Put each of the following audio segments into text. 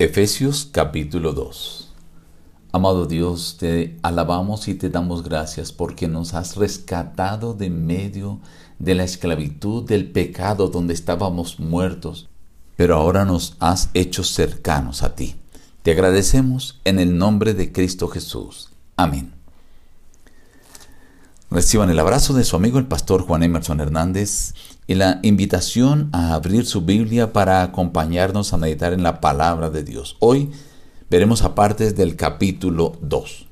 Efesios capítulo 2 Amado Dios, te alabamos y te damos gracias porque nos has rescatado de medio de la esclavitud del pecado donde estábamos muertos, pero ahora nos has hecho cercanos a ti. Te agradecemos en el nombre de Cristo Jesús. Amén. Reciban el abrazo de su amigo el pastor Juan Emerson Hernández y la invitación a abrir su Biblia para acompañarnos a meditar en la palabra de Dios. Hoy veremos a partes del capítulo 2.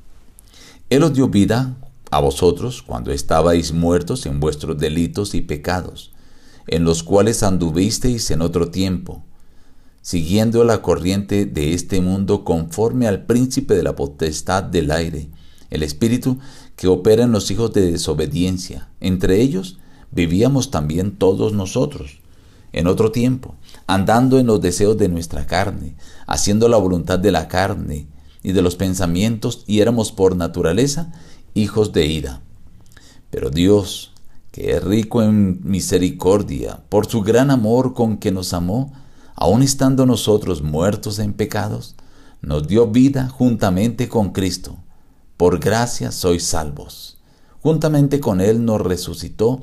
Él os dio vida a vosotros cuando estabais muertos en vuestros delitos y pecados, en los cuales anduvisteis en otro tiempo, siguiendo la corriente de este mundo conforme al príncipe de la potestad del aire, el espíritu que opera en los hijos de desobediencia. Entre ellos vivíamos también todos nosotros, en otro tiempo, andando en los deseos de nuestra carne, haciendo la voluntad de la carne y de los pensamientos, y éramos por naturaleza hijos de ira. Pero Dios, que es rico en misericordia, por su gran amor con que nos amó, aun estando nosotros muertos en pecados, nos dio vida juntamente con Cristo por gracia sois salvos. Juntamente con Él nos resucitó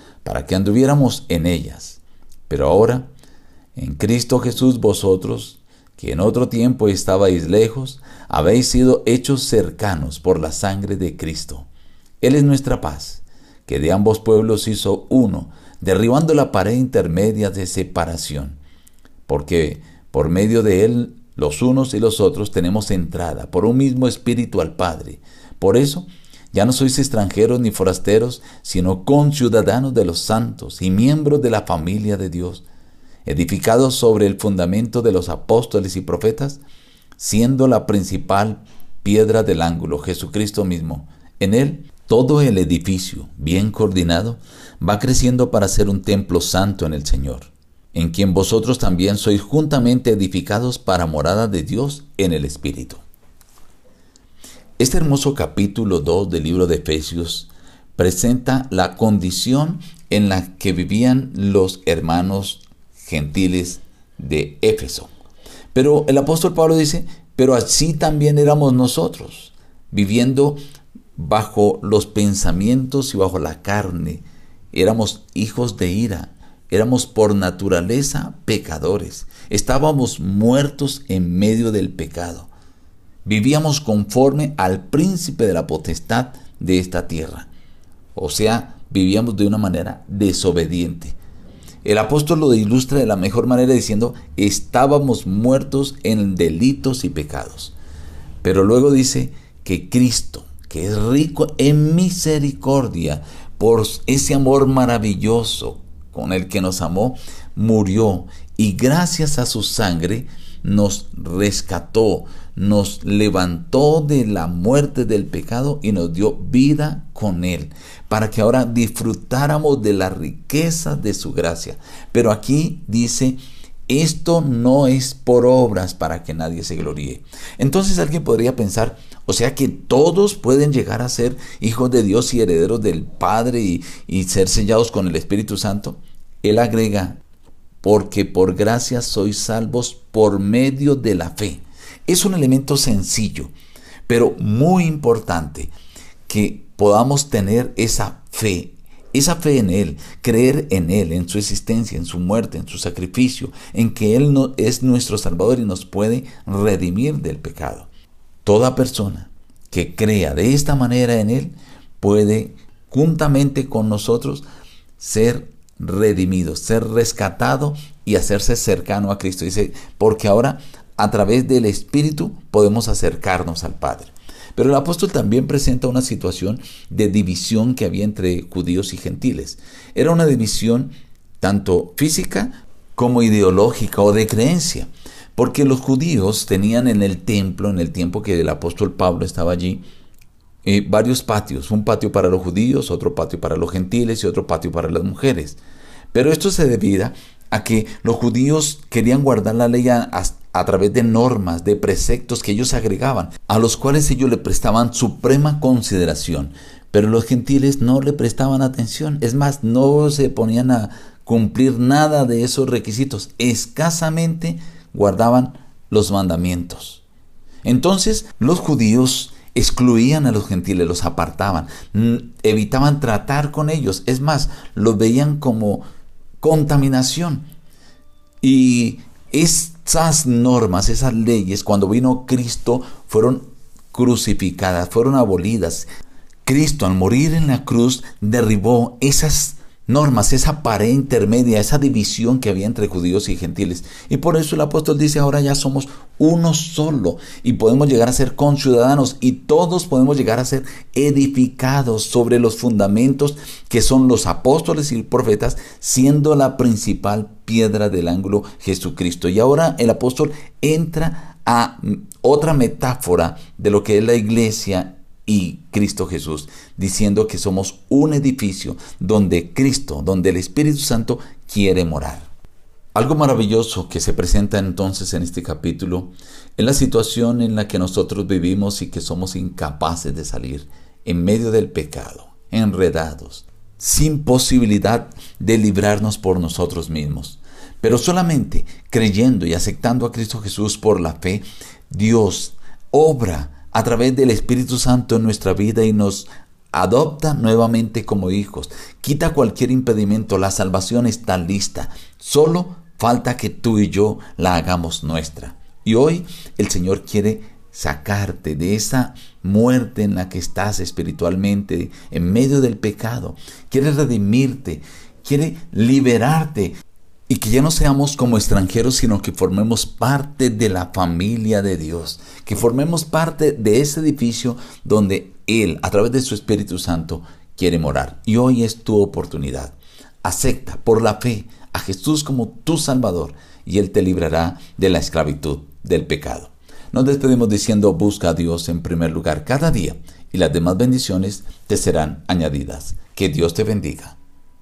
para que anduviéramos en ellas. Pero ahora, en Cristo Jesús vosotros, que en otro tiempo estabais lejos, habéis sido hechos cercanos por la sangre de Cristo. Él es nuestra paz, que de ambos pueblos hizo uno, derribando la pared intermedia de separación, porque por medio de él los unos y los otros tenemos entrada por un mismo espíritu al Padre. Por eso, ya no sois extranjeros ni forasteros, sino conciudadanos de los santos y miembros de la familia de Dios, edificados sobre el fundamento de los apóstoles y profetas, siendo la principal piedra del ángulo Jesucristo mismo. En él, todo el edificio, bien coordinado, va creciendo para ser un templo santo en el Señor en quien vosotros también sois juntamente edificados para morada de Dios en el Espíritu. Este hermoso capítulo 2 del libro de Efesios presenta la condición en la que vivían los hermanos gentiles de Éfeso. Pero el apóstol Pablo dice, pero así también éramos nosotros, viviendo bajo los pensamientos y bajo la carne. Éramos hijos de ira, Éramos por naturaleza pecadores. Estábamos muertos en medio del pecado. Vivíamos conforme al príncipe de la potestad de esta tierra. O sea, vivíamos de una manera desobediente. El apóstol lo ilustra de la mejor manera diciendo, estábamos muertos en delitos y pecados. Pero luego dice que Cristo, que es rico en misericordia, por ese amor maravilloso con el que nos amó, murió y gracias a su sangre nos rescató, nos levantó de la muerte del pecado y nos dio vida con él, para que ahora disfrutáramos de la riqueza de su gracia. Pero aquí dice, esto no es por obras para que nadie se gloríe. Entonces alguien podría pensar, o sea que todos pueden llegar a ser hijos de Dios y herederos del Padre y, y ser sellados con el Espíritu Santo. Él agrega, porque por gracia sois salvos por medio de la fe. Es un elemento sencillo, pero muy importante que podamos tener esa fe, esa fe en Él, creer en Él, en su existencia, en su muerte, en su sacrificio, en que Él no, es nuestro Salvador y nos puede redimir del pecado. Toda persona que crea de esta manera en Él puede juntamente con nosotros ser redimido, ser rescatado y hacerse cercano a Cristo. Dice, porque ahora a través del Espíritu podemos acercarnos al Padre. Pero el apóstol también presenta una situación de división que había entre judíos y gentiles. Era una división tanto física como ideológica o de creencia. Porque los judíos tenían en el templo, en el tiempo que el apóstol Pablo estaba allí, eh, varios patios. Un patio para los judíos, otro patio para los gentiles y otro patio para las mujeres. Pero esto se debía a que los judíos querían guardar la ley a, a, través de normas, de preceptos que ellos agregaban, a los cuales ellos le prestaban suprema consideración. Pero los gentiles no le prestaban atención. Es más, no se ponían a cumplir nada de esos requisitos. Escasamente guardaban los mandamientos. Entonces los judíos excluían a los gentiles, los apartaban, evitaban tratar con ellos. Es más, los veían como contaminación. Y esas normas, esas leyes, cuando vino Cristo, fueron crucificadas, fueron abolidas. Cristo al morir en la cruz derribó esas normas, esa pared intermedia, esa división que había entre judíos y gentiles. Y por eso el apóstol dice, ahora ya somos uno solo y podemos llegar a ser conciudadanos y todos podemos llegar a ser edificados sobre los fundamentos que son los apóstoles y profetas, siendo la principal piedra del ángulo Jesucristo. Y ahora el apóstol entra a otra metáfora de lo que es la iglesia y Cristo Jesús, diciendo que somos un edificio donde Cristo, donde el Espíritu Santo quiere morar. Algo maravilloso que se presenta entonces en este capítulo es la situación en la que nosotros vivimos y que somos incapaces de salir en medio del pecado, enredados, sin posibilidad de librarnos por nosotros mismos. Pero solamente creyendo y aceptando a Cristo Jesús por la fe, Dios obra a través del Espíritu Santo en nuestra vida y nos adopta nuevamente como hijos. Quita cualquier impedimento, la salvación está lista. Solo falta que tú y yo la hagamos nuestra. Y hoy el Señor quiere sacarte de esa muerte en la que estás espiritualmente, en medio del pecado. Quiere redimirte, quiere liberarte y que ya no seamos como extranjeros, sino que formemos parte de la familia de Dios, que formemos parte de ese edificio donde Él, a través de su Espíritu Santo, quiere morar. Y hoy es tu oportunidad. Acepta por la fe a Jesús como tu Salvador y Él te librará de la esclavitud del pecado. Nos despedimos diciendo busca a Dios en primer lugar cada día y las demás bendiciones te serán añadidas. Que Dios te bendiga.